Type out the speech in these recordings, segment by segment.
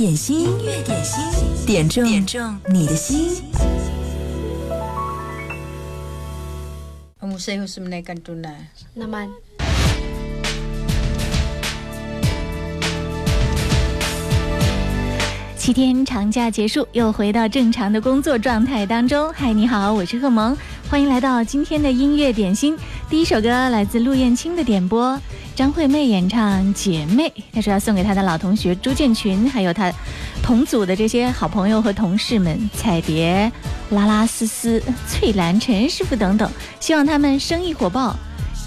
点心，音乐点心，点中点中你的心。Husay-husay menaikkan tunai. naman. 七天长假结束，又回到正常的工作状态当中。嗨，你好，我是贺萌，欢迎来到今天的音乐点心。第一首歌来自陆燕青的点播，张惠妹演唱《姐妹》，她说要送给她的老同学朱建群，还有她同组的这些好朋友和同事们，彩蝶、拉拉丝丝、翠兰、陈师傅等等，希望他们生意火爆，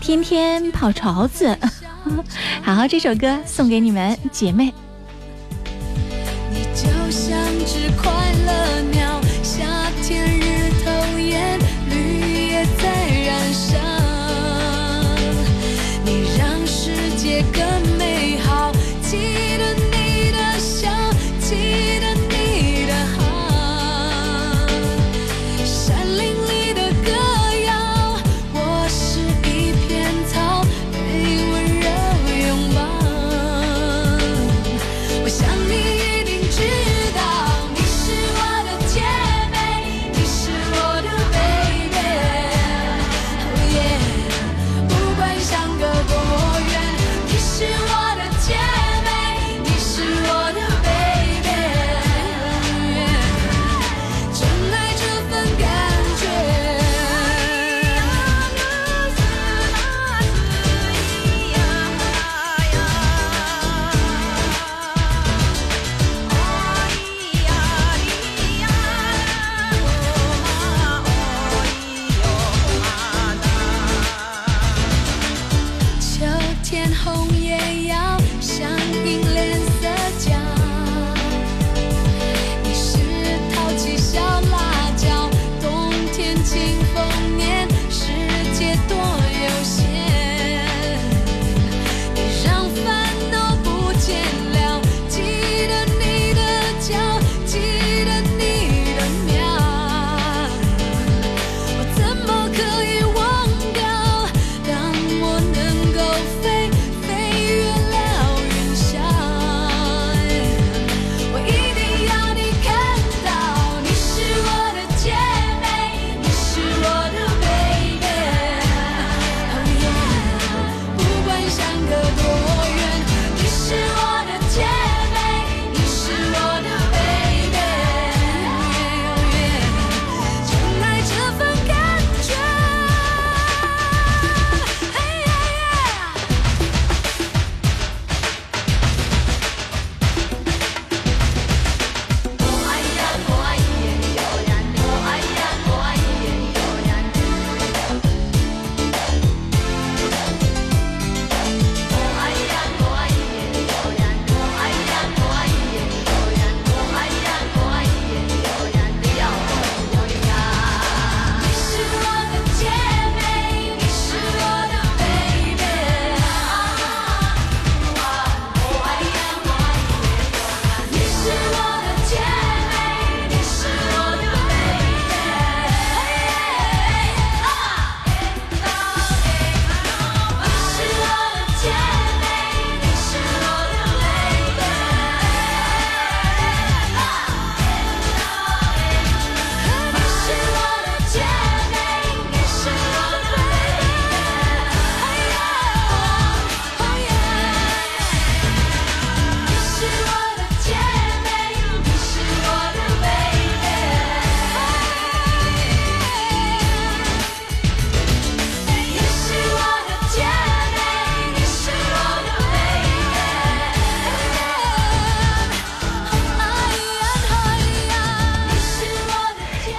天天泡潮子。好，这首歌送给你们，姐妹。你就像只快乐鸟，夏天日头炎，绿叶在燃烧。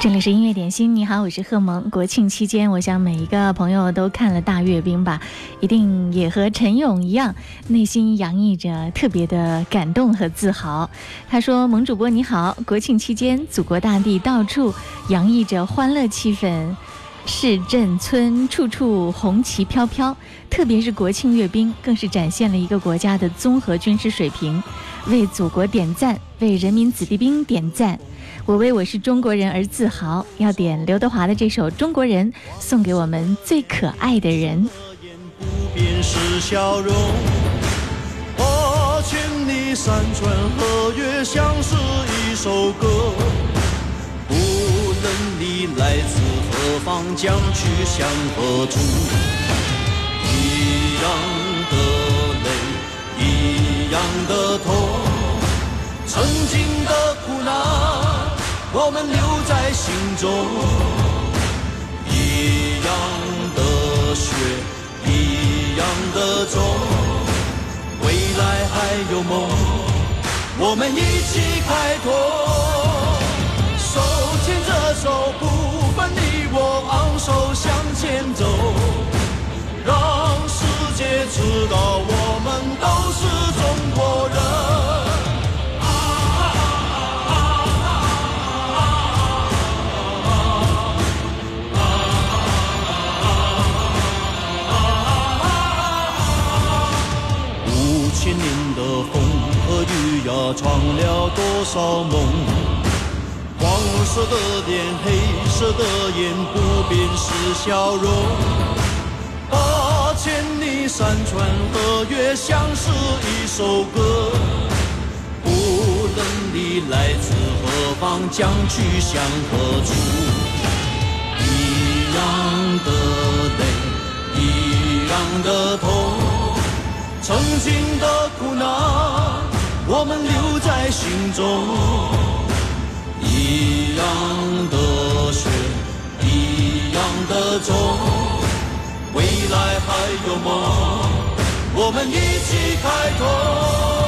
这里是音乐点心，你好，我是贺萌。国庆期间，我想每一个朋友都看了大阅兵吧，一定也和陈勇一样，内心洋溢着特别的感动和自豪。他说：“萌主播你好，国庆期间，祖国大地到处洋溢着欢乐气氛。”市镇村处处红旗飘飘，特别是国庆阅兵，更是展现了一个国家的综合军事水平。为祖国点赞，为人民子弟兵点赞。我为我是中国人而自豪。要点刘德华的这首《中国人》，送给我们最可爱的人。不变是笑容。我劝你山川河岳像是一首歌。无论你来自何方，将去向何处，一样的泪，一样的痛，曾经的苦难，我们留在心中。一样的血，一样的种，未来还有梦，我们一起开拓。手牵着手，不分你我，昂首向前走，让世界知道我闯了多少梦？黄色的脸，黑色的眼，不变是笑容。八千里山川河岳，像是一首歌。无论你来自何方，将去向何处，一样的泪，一样的痛。曾经的苦难，我们留在心中。一样的血，一样的种，未来还有梦，我们一起开拓。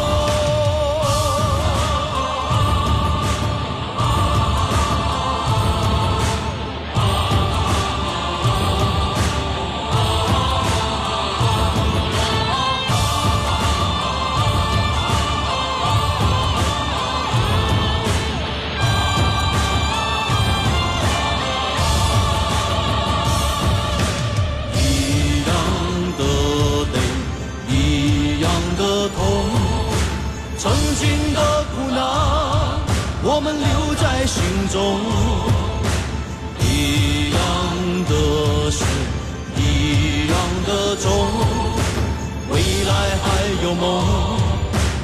中。一样的血，一样的种，未来还有梦，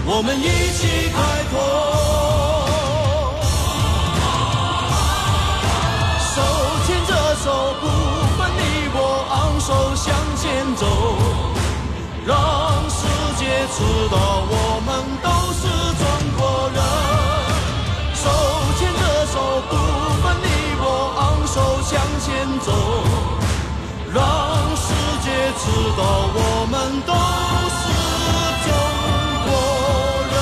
我们一起开拓。知道我们都是中国人。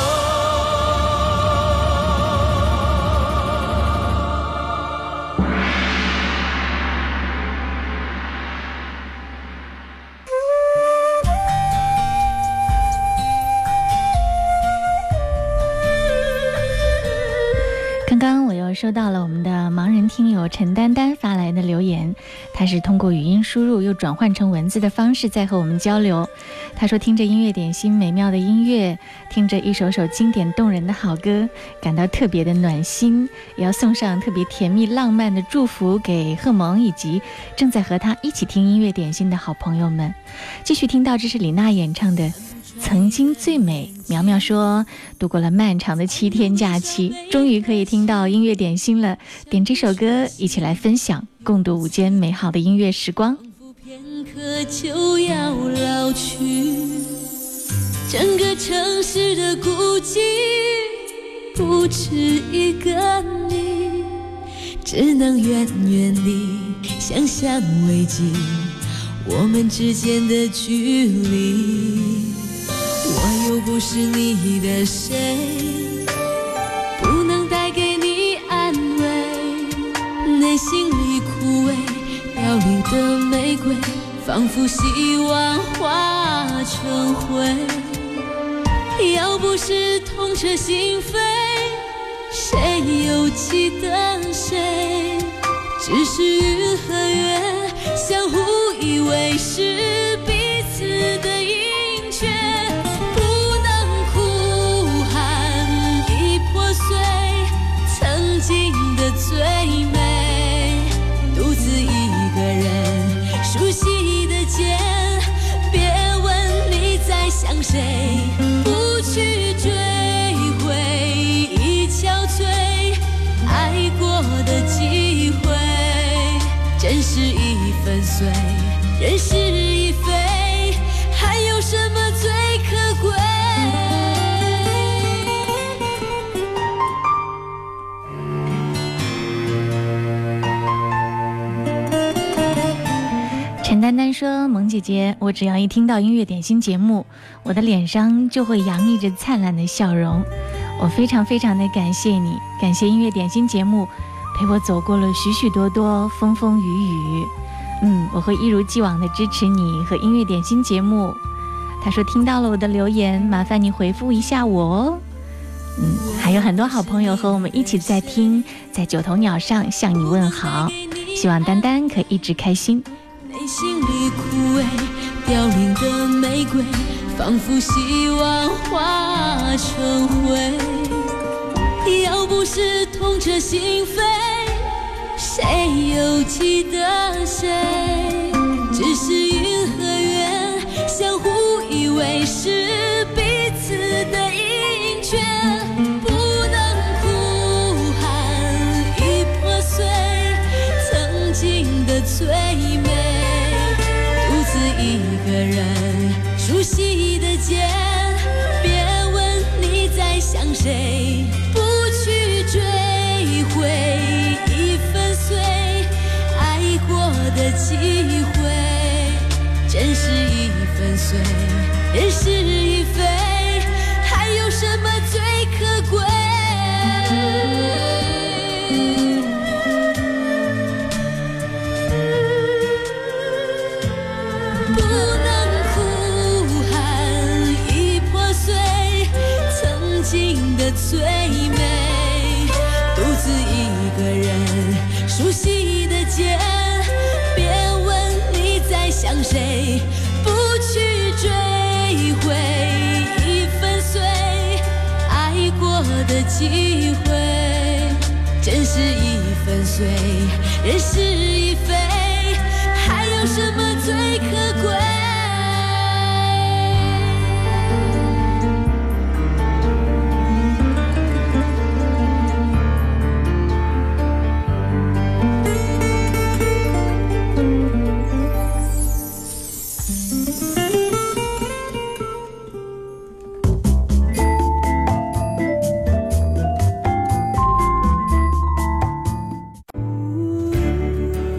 刚刚我又收到了我们的盲人听友陈丹丹发来的留言，他是通过语音输入又转换成文字的方式在和我们交流。他说听着音乐点心美妙的音乐，听着一首首经典动人的好歌，感到特别的暖心，也要送上特别甜蜜浪漫的祝福给贺萌以及正在和他一起听音乐点心的好朋友们。继续听到这是李娜演唱的。曾经最美，苗苗说，度过了漫长的七天假期，终于可以听到音乐点心了。点这首歌，一起来分享，共度午间美好的音乐时光。片刻就要老去，整个城市的孤寂，不止一个你，只能远远地想象慰藉我们之间的距离。不是你的谁，不能带给你安慰。内心里枯萎凋零的玫瑰，仿佛希望化成灰。要不是痛彻心扉，谁又记得谁？只是云和月相互以为，是彼此的不去追悔，已憔悴；爱过的机会，真心已粉碎，人世已非。丹丹说：“萌姐姐，我只要一听到音乐点心节目，我的脸上就会洋溢着灿烂的笑容。我非常非常的感谢你，感谢音乐点心节目陪我走过了许许多多风风雨雨。嗯，我会一如既往的支持你和音乐点心节目。”他说：“听到了我的留言，麻烦你回复一下我哦。”嗯，还有很多好朋友和我们一起在听，在九头鸟上向你问好。希望丹丹可以一直开心。内心里枯萎凋零的玫瑰，仿佛希望化成灰。要不是痛彻心扉，谁又记得谁？只是云和月相互以为，是个人熟悉的街，别问你在想谁，不去追回已粉碎。爱过的机会，真是已粉碎，人事已非，还有什么最美，独自一个人熟悉的街，别问你在想谁，不去追回已粉碎爱过的机会，真是已粉碎，人事已非，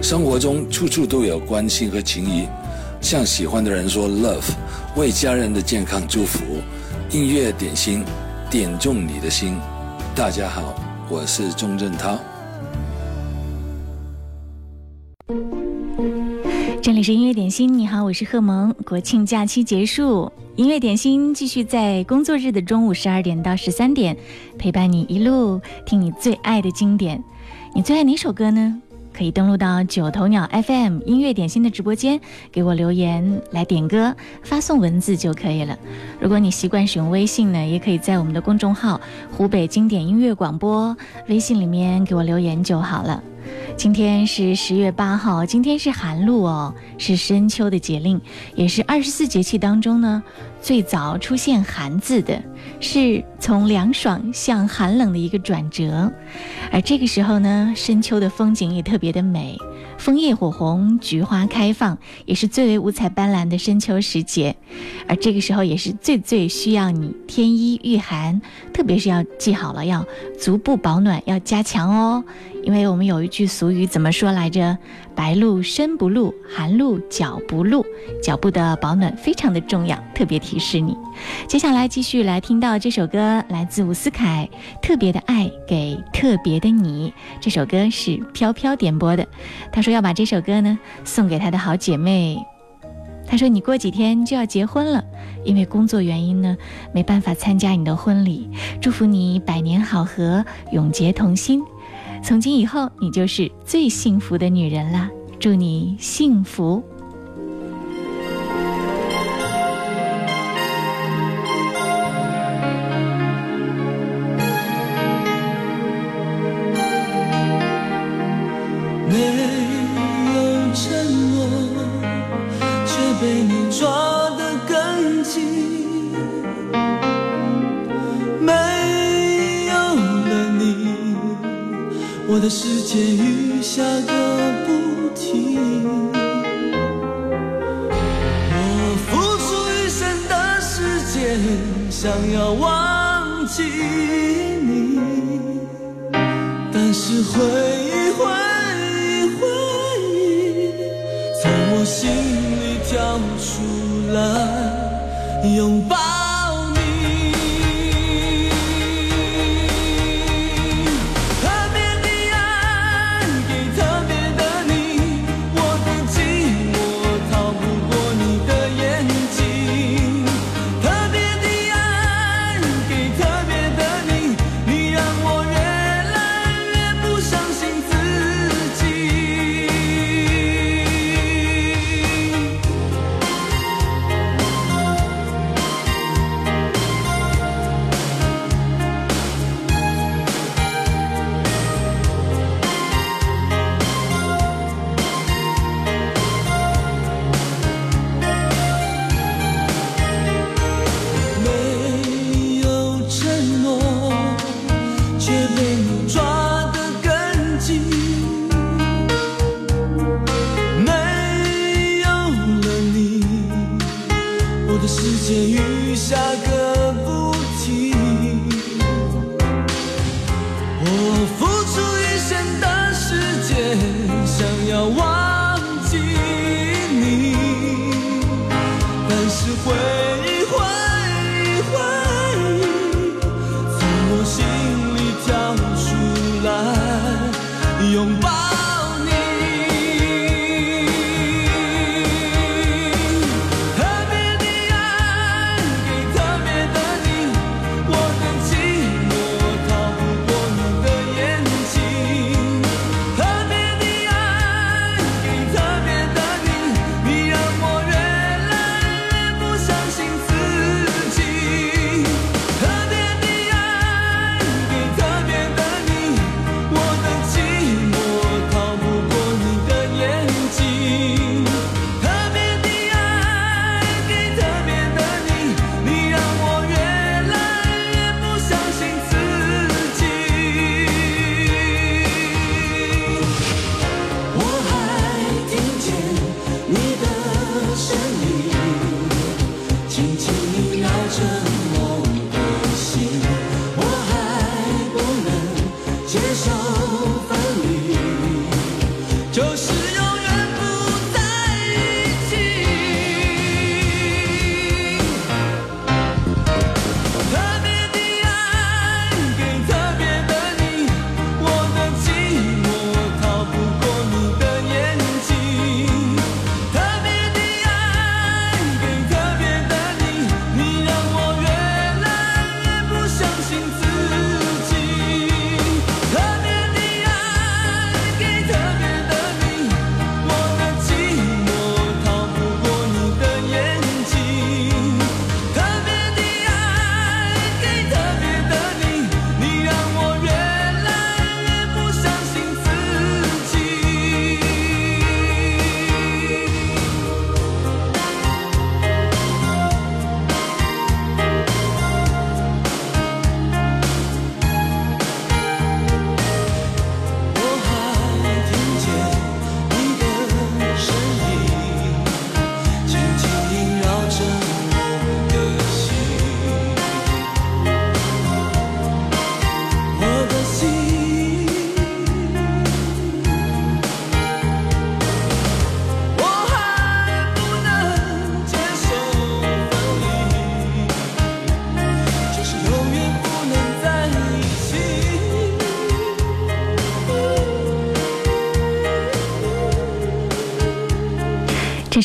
生活中处处都有关心和情谊，向喜欢的人说 love，为家人的健康祝福。音乐点心，点中你的心。大家好，我是钟镇涛。这里是音乐点心，你好，我是贺萌。国庆假期结束，音乐点心继续在工作日的中午十二点到十三点陪伴你一路听你最爱的经典。你最爱哪首歌呢？可以登录到九头鸟 FM 音乐点心的直播间，给我留言来点歌，发送文字就可以了。如果你习惯使用微信呢，也可以在我们的公众号“湖北经典音乐广播”微信里面给我留言就好了。今天是十月八号，今天是寒露哦，是深秋的节令，也是二十四节气当中呢最早出现“寒”字的，是从凉爽向寒冷的一个转折。而这个时候呢，深秋的风景也特别的美，枫叶火红，菊花开放，也是最为五彩斑斓的深秋时节。而这个时候也是最最需要你添衣御寒，特别是要记好了，要足部保暖，要加强哦。因为我们有一句俗语怎么说来着？白露身不露，寒露脚不露。脚部的保暖非常的重要，特别提示你。接下来继续来听到这首歌，来自伍思凯，《特别的爱给特别的你》。这首歌是飘飘点播的，他说要把这首歌呢送给他的好姐妹。他说你过几天就要结婚了，因为工作原因呢，没办法参加你的婚礼。祝福你百年好合，永结同心。从今以后，你就是最幸福的女人了。祝你幸福。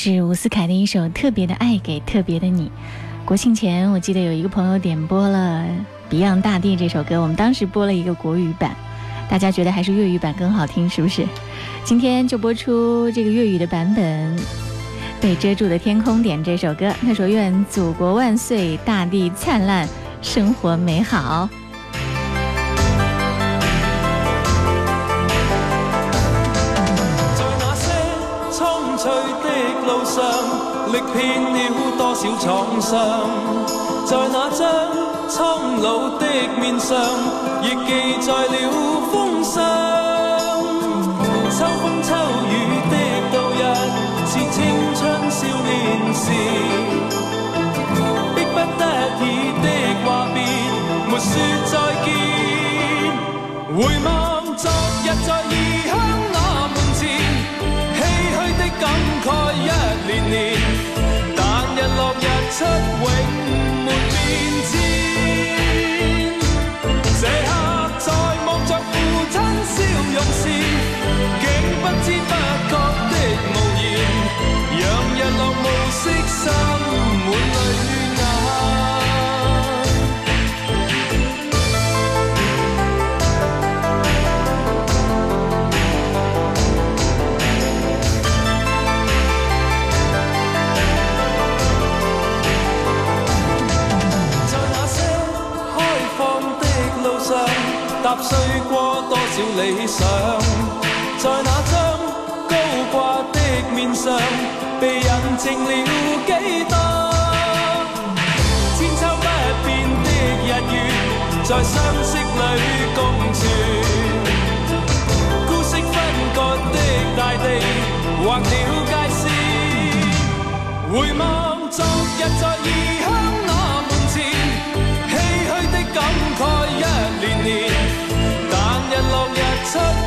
是伍思凯的一首特别的爱给特别的你。国庆前我记得有一个朋友点播了《Beyond 大地》这首歌，我们当时播了一个国语版，大家觉得还是粤语版更好听是不是？今天就播出这个粤语的版本，被遮住的天空点这首歌。他说：愿祖国万岁，大地灿烂，生活美好。历遍了多少创伤在那张苍老的面上亦记载了风霜秋风秋雨的度日是青春少年时迫不得已的话别没说再见回望昨日在异乡那门前唏嘘的感慨一出永没变迁。这刻在望着父亲笑容时，竟不知不觉的无言，让日落暮色心满泪碎过多少理想，在那张高挂的面上，被人情了几多？千秋不变的日月，在相识里共存。孤色分割的大地，划了界线。回望昨日在异乡落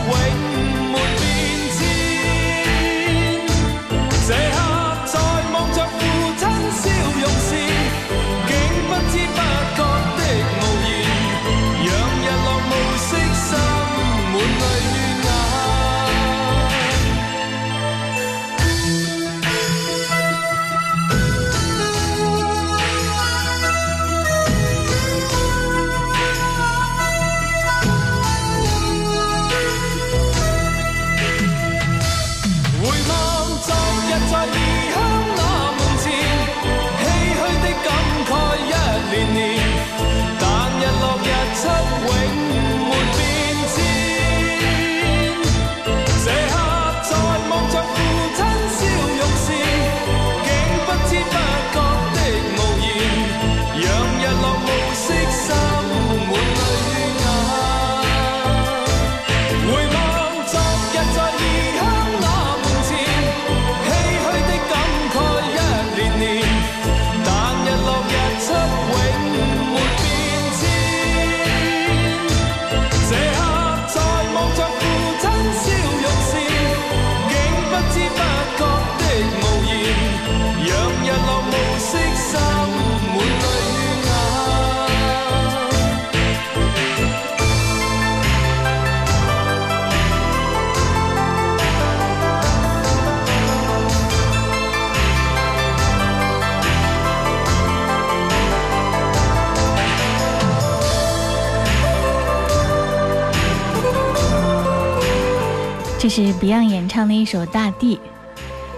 这是 Beyond 演唱的一首《大地》，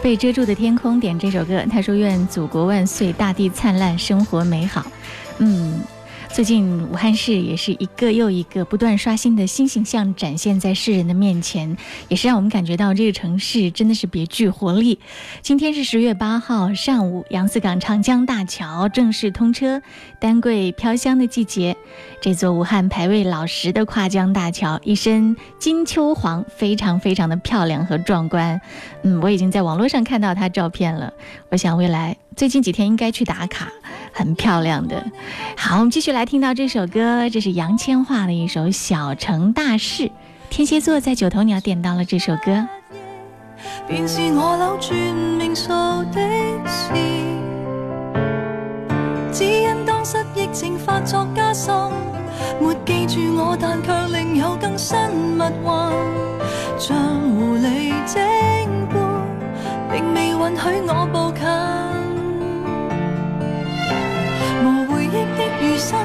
被遮住的天空点这首歌，他说：“愿祖国万岁，大地灿烂，生活美好。”嗯，最近武汉市也是一个又一个不断刷新的新形象展现在世人的面前，也是让我们感觉到这个城市真的是别具活力。今天是十月八号上午，杨子港长江大桥正式通车，丹桂飘香的季节。这座武汉排位老十的跨江大桥，一身金秋黄，非常非常的漂亮和壮观。嗯，我已经在网络上看到它照片了，我想未来最近几天应该去打卡，很漂亮的。好，我们继续来听到这首歌，这是杨千嬅的一首《小城大事》。天蝎座在九头鸟点到了这首歌。便是我扭轉命數的事。只因當失憶症發作加深，沒記住我，但卻另有更新密運。像狐狸精般，並未允許我步近。忆的余生，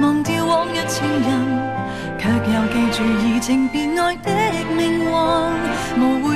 忘掉往日情人。却又记住移情别爱的命运，无悔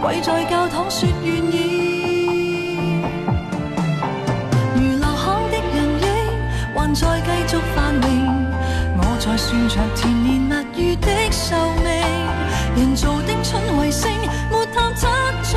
跪在教堂说愿意。如流汗的人影，还在继续繁荣。我在算着甜言蜜语的寿命，人造的春卫星，没探测出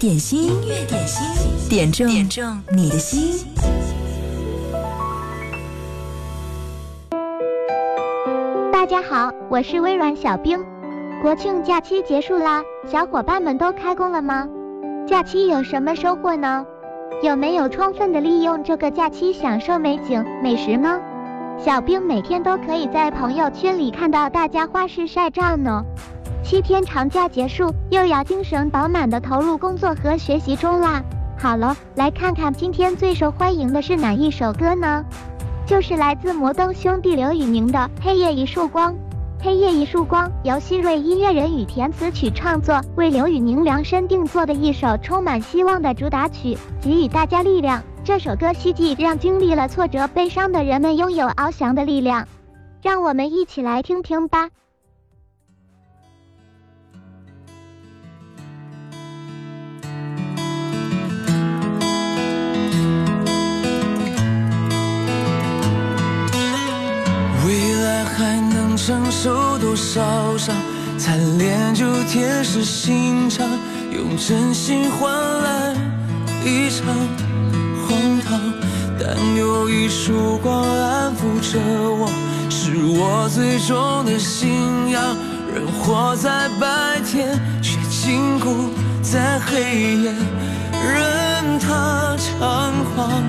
点心，音乐点心，点中点中你的心。大家好，我是微软小冰。国庆假期结束啦，小伙伴们都开工了吗？假期有什么收获呢？有没有充分的利用这个假期享受美景、美食呢？小冰每天都可以在朋友圈里看到大家花式晒照呢。七天长假结束，又要精神饱满的投入工作和学习中啦。好了，来看看今天最受欢迎的是哪一首歌呢？就是来自摩登兄弟刘宇宁的《黑夜一束光》。《黑夜一束光》由希瑞音乐人与填词曲创作，为刘宇宁量身定做的一首充满希望的主打曲，给予大家力量。这首歌希冀让经历了挫折、悲伤的人们拥有翱翔的力量。让我们一起来听听吧。承受多少伤？才练就铁石心肠，用真心换来一场荒唐。但有一束光安抚着我，是我最终的信仰。人活在白天，却禁锢在黑夜，任它猖狂，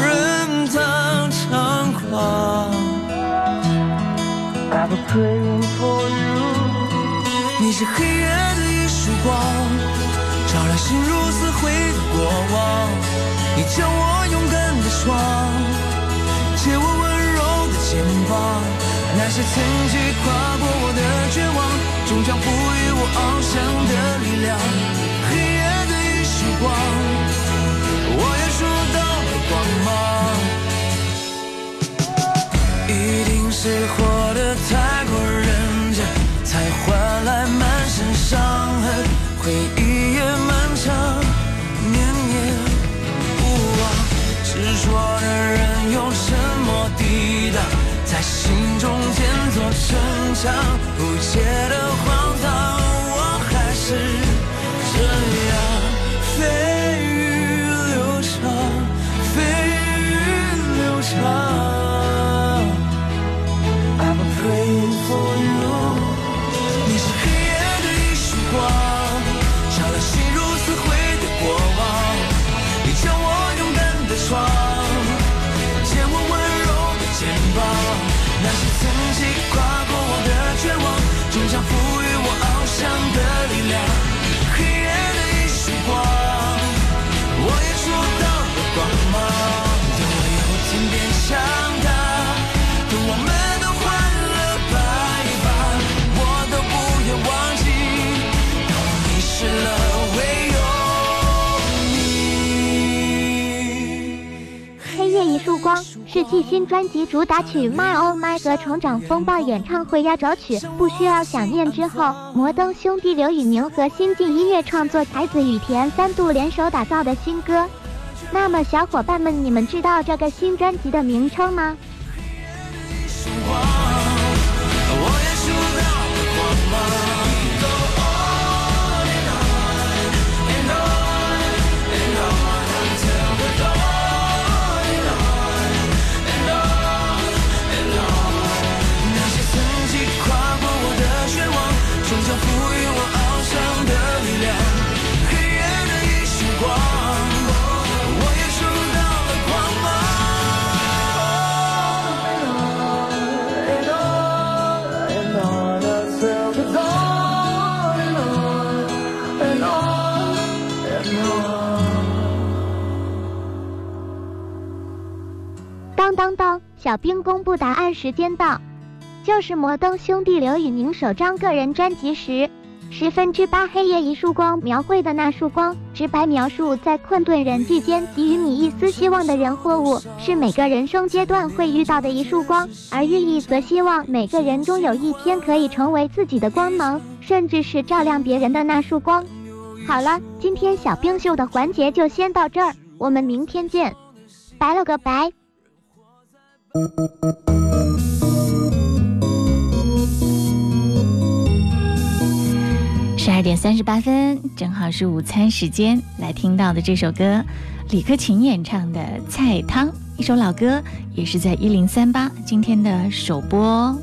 任它猖狂。I've been praying for you。你是黑夜的一束光，照亮心如死灰的过往。你将我勇敢的双，借我温柔的肩膀。那些曾经跨过我的绝望，终将赋予我翱翔的力量。黑夜的一束光，我也触到了光芒。一定是活回忆也漫长，念念不忘。执着的人用沉默抵挡，在心中建座城墙。不解的荒唐，我还是是继新专辑主打曲《My Oh My》和成长风暴演唱会压轴曲《不需要想念》之后，摩登兄弟刘宇宁和新晋音乐创作才子羽田三度联手打造的新歌。那么，小伙伴们，你们知道这个新专辑的名称吗？当当小兵公布答案时间到，就是摩登兄弟刘宇宁首张个人专辑时。十分之八黑夜一束光描绘的那束光，直白描述在困顿人际间给予你一丝希望的人或物，是每个人生阶段会遇到的一束光。而寓意则希望每个人终有一天可以成为自己的光芒，甚至是照亮别人的那束光。好了，今天小冰秀的环节就先到这儿，我们明天见，拜了个拜。十二点三十八分，正好是午餐时间。来听到的这首歌，李克勤演唱的《菜汤》，一首老歌，也是在一零三八今天的首播。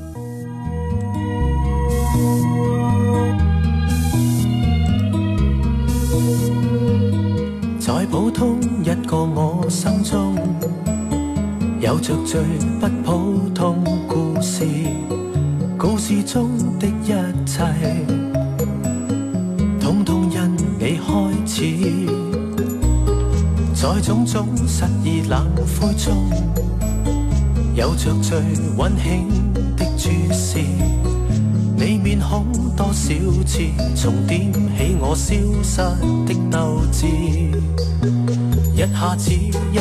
在普通一个我心中，有着最不普通故事，故事中的一切。统统因你开始，在种种失意冷灰中，有着最温馨的注视。你面孔多少次重点起我消失的斗志，一下子一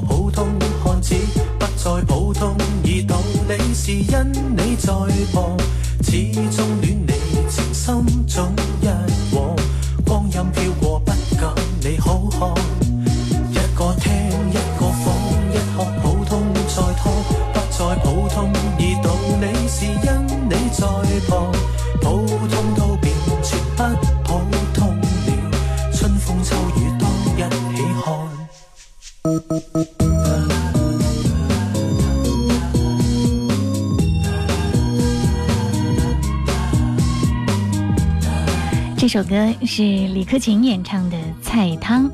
普通汉子，不再普通，而道理是因你在旁，始终恋你情深总首歌是李克勤演唱的《菜汤》，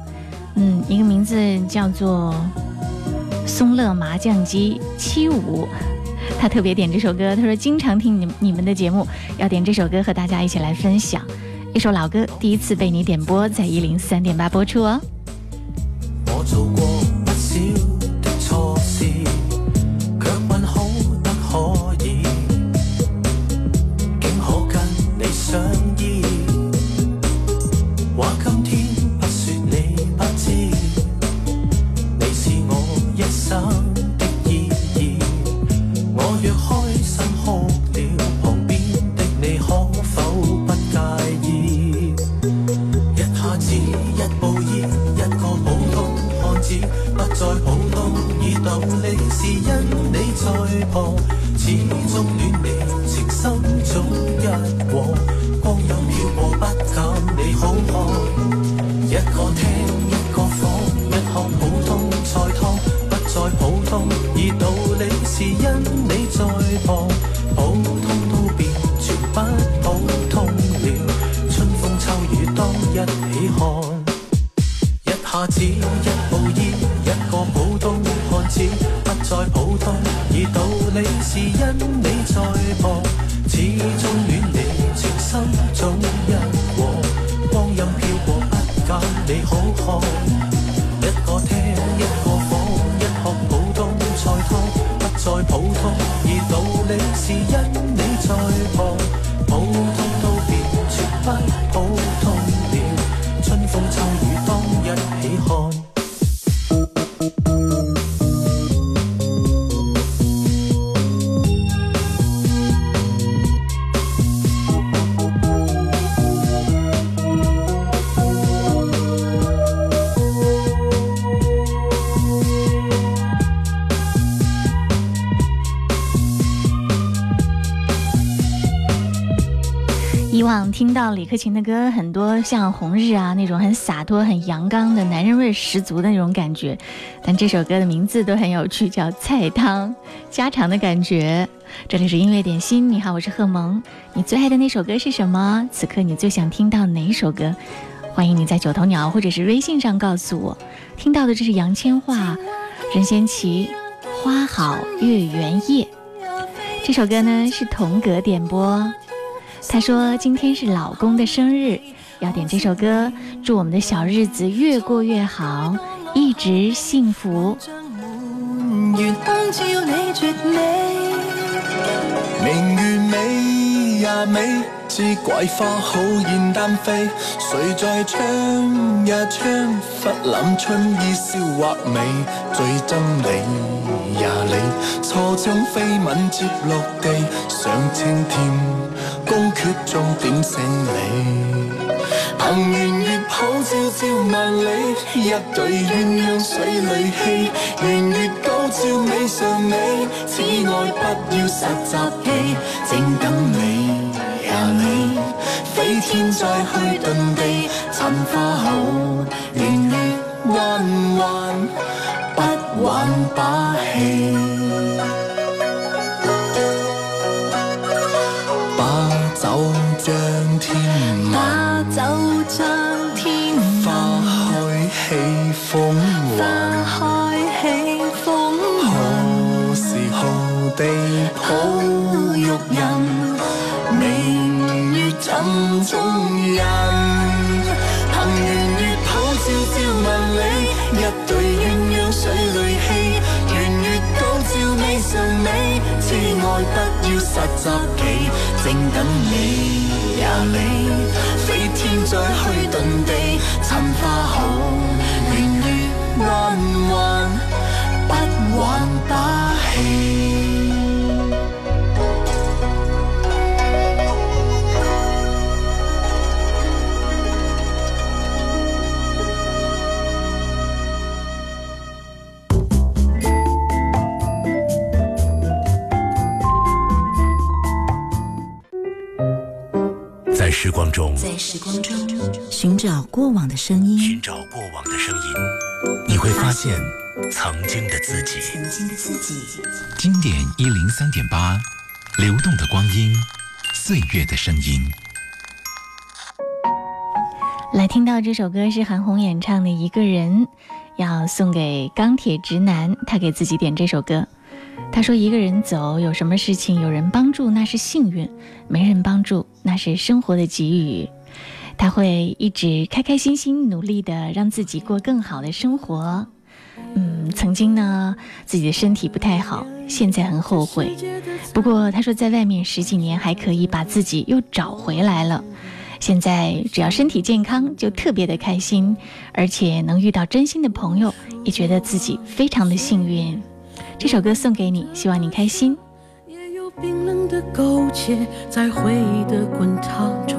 嗯，一个名字叫做《松乐麻将机七五》。他特别点这首歌，他说经常听你你们的节目，要点这首歌和大家一起来分享。一首老歌，第一次被你点播，在一零三点八播出哦。是因你在旁，普通都變全不普通了。春風秋雨當一起看，一下子一步依一個普通漢子，不再普通，而道理是因你在旁，始終戀你情深總一往，光陰飄過不减你好看，听到李克勤的歌，很多像《红日》啊那种很洒脱、很阳刚的男人味十足的那种感觉，但这首歌的名字都很有趣，叫《菜汤》，家常的感觉。这里是音乐点心，你好，我是贺萌。你最爱的那首歌是什么？此刻你最想听到哪首歌？欢迎你在九头鸟或者是微信上告诉我。听到的这是杨千嬅、任贤齐《花好月圆夜》这首歌呢，是童格点播。她说今天是老公的生日，要点这首歌，祝我们的小日子越过越好，一直幸福。明月美。明月美呀美，知桂花好燕丹飛。誰在窗呀窗，忽攬春意笑畫眉。最憎你呀你，錯將飛吻接落地，上青天，高決中點醒你。凭圆月抱照照萬里，一对鸳鸯水里戲。圓月高照美上美，此愛不要實習期，正等你，天再去遁地，残花后年月弯弯，不挽把戏。人，憑圓月抱照照万里，一对鸳鸯水里戏。圆月高照美上美，此愛不要實習期，正等你呀你，飛天再去遁地，尋花好，圆月彎彎，不玩时光中寻找过往的声音，寻找过往的声音，你会发现曾经的自己。曾经的自己。经典一零三点八，流动的光阴，岁月的声音。来听到这首歌是韩红演唱的《一个人》，要送给钢铁直男，他给自己点这首歌。他说：“一个人走，有什么事情有人帮助那是幸运，没人帮助那是生活的给予。他会一直开开心心、努力的让自己过更好的生活。嗯，曾经呢，自己的身体不太好，现在很后悔。不过他说，在外面十几年还可以把自己又找回来了。”现在只要身体健康，就特别的开心，而且能遇到真心的朋友，也觉得自己非常的幸运。这首歌送给你，希望你开心。也有冰冷的苟且在回忆的滚烫中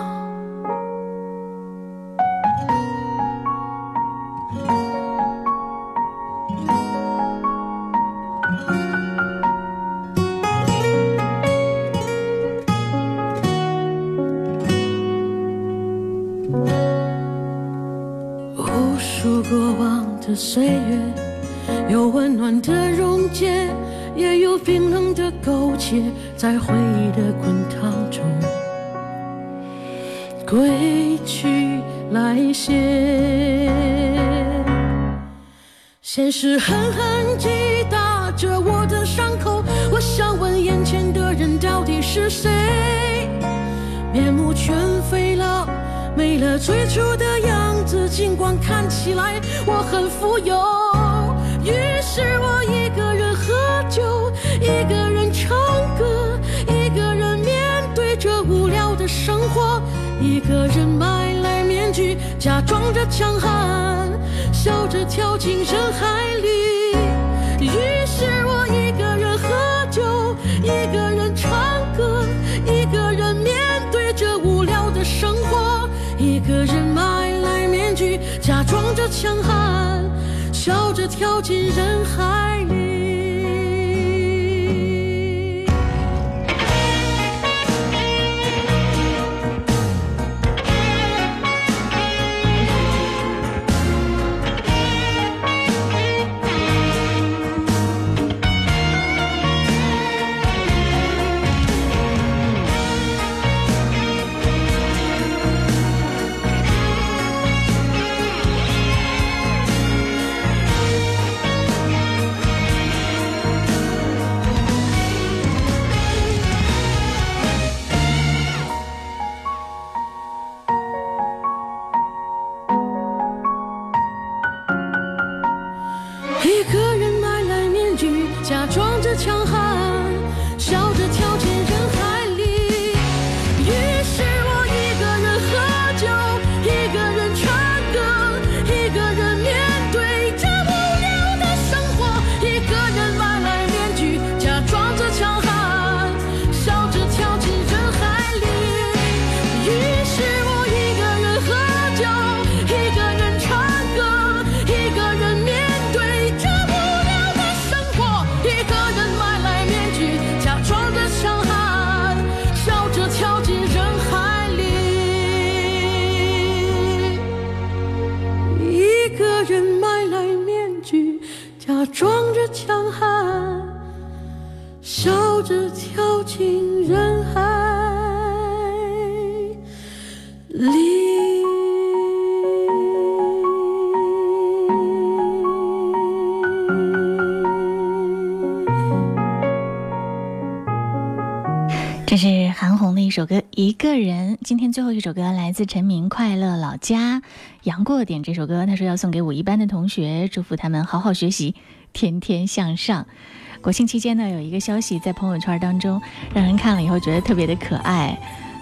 苟且，在回忆的滚烫中归去来兮。现实狠狠击打着我的伤口，我想问眼前的人到底是谁？面目全非了，没了最初的样子。尽管看起来我很富有，于是我一个人喝酒，一个人假装着强悍，笑着跳进人海里。于是我一个人喝酒，一个人唱歌，一个人面对着无聊的生活，一个人买来面具，假装着强悍，笑着跳进人海里。一个人》。今天最后一首歌来自陈明《快乐老家》，杨过点这首歌，他说要送给五一班的同学，祝福他们好好学习，天天向上。国庆期间呢，有一个消息在朋友圈当中，让人看了以后觉得特别的可爱。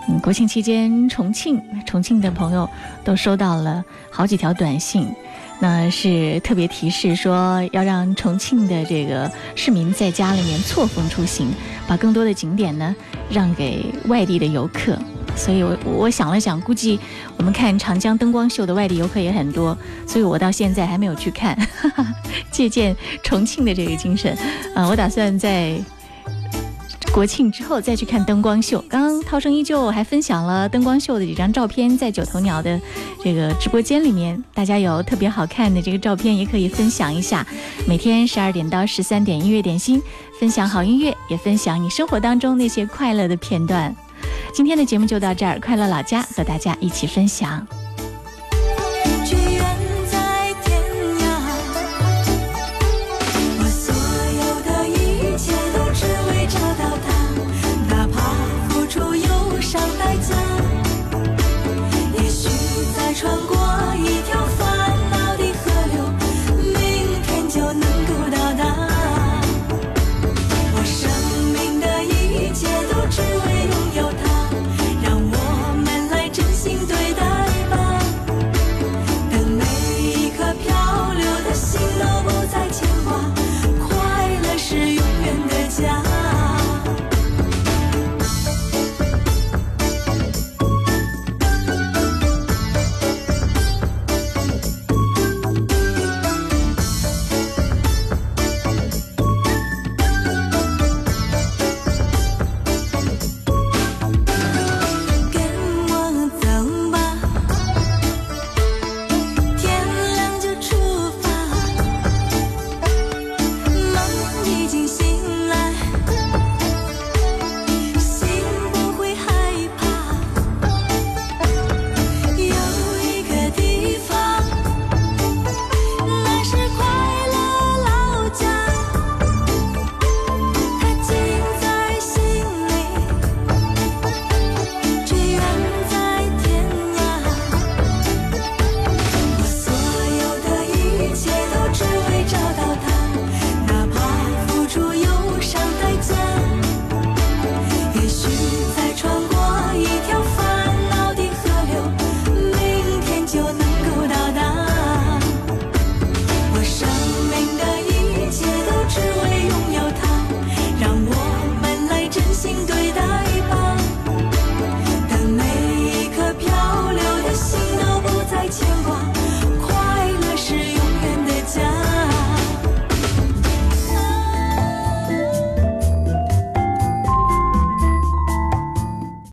嗯，国庆期间，重庆重庆的朋友都收到了好几条短信，那是特别提示说要让重庆的这个市民在家里面错峰出行，把更多的景点呢让给外地的游客。所以我我想了想，估计我们看长江灯光秀的外地游客也很多，所以我到现在还没有去看，借鉴重庆的这个精神，啊、我打算在。国庆之后再去看灯光秀。刚刚涛声依旧还分享了灯光秀的几张照片，在九头鸟的这个直播间里面，大家有特别好看的这个照片，也可以分享一下。每天十二点到十三点，音乐点心，分享好音乐，也分享你生活当中那些快乐的片段。今天的节目就到这儿，快乐老家和大家一起分享。